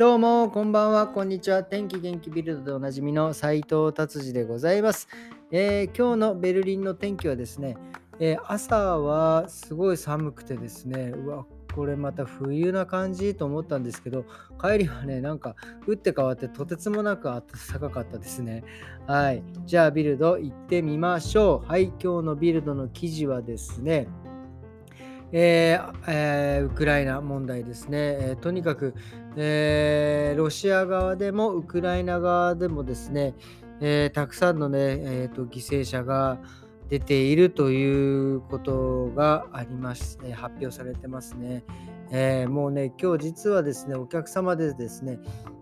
どうも、こんばんは、こんにちは。天気元気ビルドでおなじみの斉藤達治でございます、えー、今日のベルリンの天気はですね、えー、朝はすごい寒くてですね、うわ、これまた冬な感じと思ったんですけど、帰りはね、なんか打って変わってとてつもなく暖かかったですね。はい。じゃあビルド行ってみましょう。はい。今日のビルドの記事はですね、えーえー、ウクライナ問題ですね、えー、とにかく、えロシア側でもウクライナ側でもですね、えたくさんのね、えーと、犠牲者が出ているということがあります、え発表されてますね、えもうね今日実はですねお客様でですね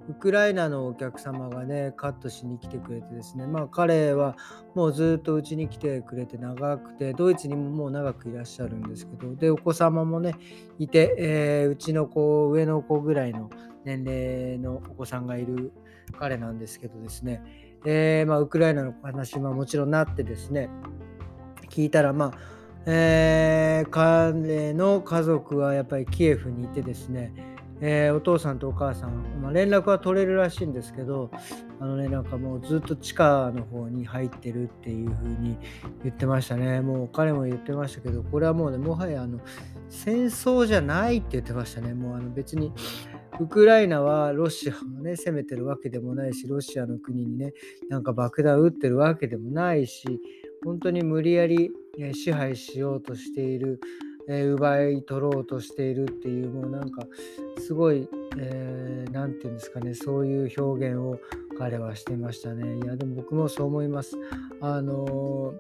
ウクライナのお客様がね、カットしに来てくれてですね、まあ彼はもうずっとうちに来てくれて長くて、ドイツにももう長くいらっしゃるんですけど、で、お子様もね、いて、えー、うちの子、上の子ぐらいの年齢のお子さんがいる彼なんですけどですね、えー、まあ、ウクライナの話ももちろんなってですね、聞いたら、まあ、えー、彼の家族はやっぱりキエフにいてですね、えー、お父さんとお母さん、まあ、連絡は取れるらしいんですけど、あのね、なんかもうずっと地下の方に入ってるっていう風に言ってましたね。もう彼も言ってましたけど、これはもうね、もはやあの戦争じゃないって言ってましたね。もうあの別にウクライナはロシアをね、攻めてるわけでもないし、ロシアの国にね、なんか爆弾撃ってるわけでもないし、本当に無理やり支配しようとしている。えー、奪い取ろうとしているっていうもうなんかすごい何、えー、て言うんですかねそういう表現を彼はしてましたねいやでも僕もそう思いますあの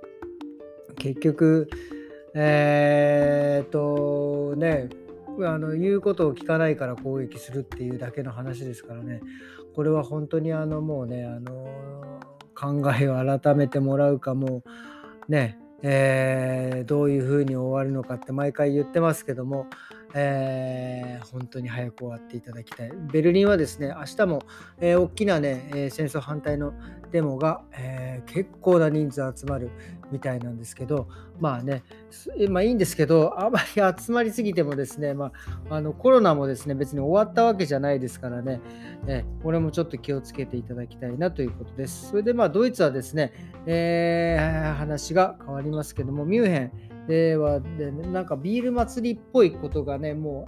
ー、結局えー、っとねあの言うことを聞かないから攻撃するっていうだけの話ですからねこれは本当にあのもうねあの考えを改めてもらうかもねえー、どういうふうに終わるのかって毎回言ってますけども、えー、本当に早く終わっていただきたい。ベルリンはですね、明日も、えー、大きなね、え戦争反対のデモが、え結構な人数集まるみたいなんですけど、まあね、まあいいんですけど、あまり集まりすぎてもですね、まあ、あのコロナもですね、別に終わったわけじゃないですからね、えこれもちょっと気をつけていただきたいなということです。それでまあドイツはですね、えー、話が変わりますけども、ミュンヘンではで、ね、なんかビール祭りっぽいことがね、も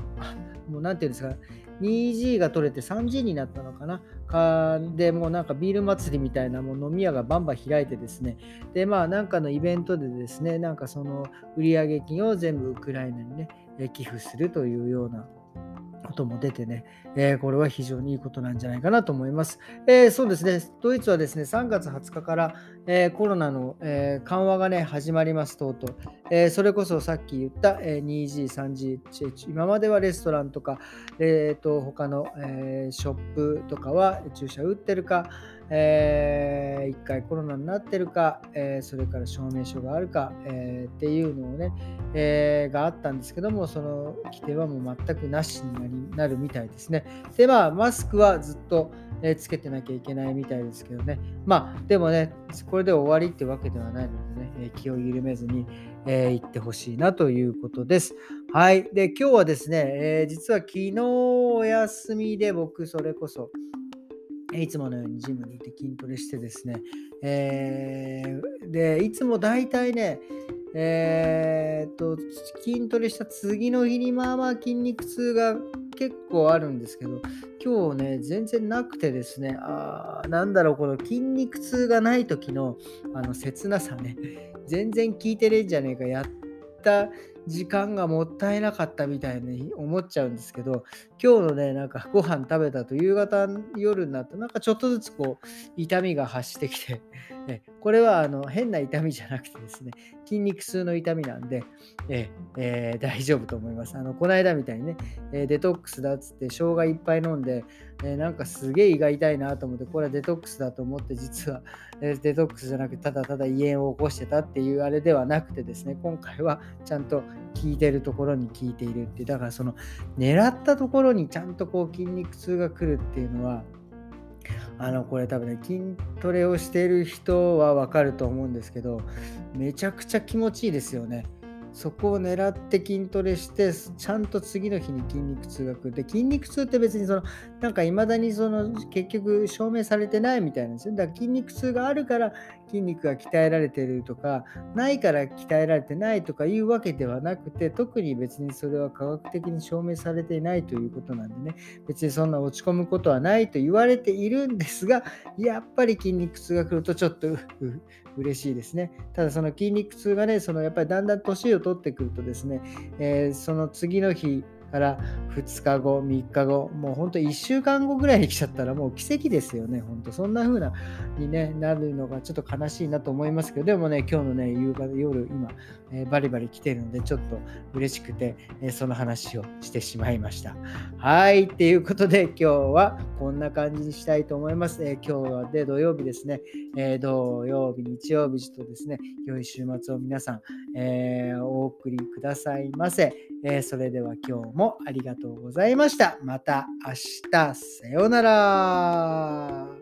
う、もうなんていうんですか、2G が取れて 3G になったのかな。かでもうなんかビール祭りみたいなもう飲み屋がバンバン開いてですね。でまあなんかのイベントでですねなんかその売上金を全部ウクライナにね寄付するというようなことも出てね、えー、これは非常にいいことなんじゃないかなと思います。えー、そうですね、ドイツはですね、3月20日から、えー、コロナの、え緩和がね、始まります、とうとう。えそれこそさっき言った、え 2G、3G、今まではレストランとか、えーと、他の、えショップとかは注射打ってるか、えー、1回コロナになってるか、えー、それから証明書があるか、えー、っていうのをね、えー、があったんですけども、その規定はもう全くなしになりなるみたいですね。で、まあ、マスクはずっと、え、つけてなきゃいけないみたいですけどね。まあ、でもね、これで終わりってわけではないのでね、え気を緩めずに、えー、行ってほしいなということです。はい。で、今日はですね、え、実は昨日お休みで僕、それこそ、いつものようにジムに行って筋トレしてですね、えー、で、いつも大体ね、えー、っと、筋トレした次の日にまあまあ筋肉痛が結構あるんですけど、今日ね、全然なくてですね、あなんだろう、この筋肉痛がない時のあの切なさね、全然効いてねえんじゃねえか、やった時間がもったいなかったみたいに思っちゃうんですけど、今日のね、なんかご飯食べたと夕方、夜になって、なんかちょっとずつこう、痛みが発してきて、ね、これはあの変な痛みじゃなくてですね、筋肉痛の痛みなんで、ええー、大丈夫と思います。あのこの間みたいにね、えデトックスだっつって生姜いっぱい飲んで、えなんかすげえ胃が痛いなと思って、これはデトックスだと思って、実は、えデトックスじゃなくて、ただただ胃炎を起こしてたっていうあれではなくてですね、今回はちゃんと効いてるところに効いているって、だからその狙ったところにちゃんとこう筋肉痛が来るっていうのは、あのこれ多分ね筋トレをしている人はわかると思うんですけどめちゃくちゃ気持ちいいですよね。そこを狙って筋トレしてちゃんと次の日に筋肉痛が来る。で筋肉痛って別にそのなんかいまだにその結局証明されてないみたいなんですよ。だから筋肉痛があるから筋肉が鍛えられてるとかないから鍛えられてないとかいうわけではなくて特に別にそれは科学的に証明されていないということなんでね。別にそんな落ち込むことはないと言われているんですがやっぱり筋肉痛が来るとちょっと嬉しいですね。ただその筋肉痛がねそのやっぱりだんだん年を取ってくるとですね、えー、その次の日から2日後、3日後、もう本当1週間後ぐらいに来ちゃったらもう奇跡ですよね、本当そんな風なに、ね、なるのがちょっと悲しいなと思いますけど、でもね、今日のね、夕方、夜、今、えー、バリバリ来てるので、ちょっと嬉しくて、えー、その話をしてしまいました。はい、っていうことで今日はこんな感じにしたいと思います。えー、今日はで土曜日ですね、え土曜日、日曜日とですね、良い週末を皆さん、えお送りくださいませ。えそれでは今日もありがとうございました。また明日、さようなら。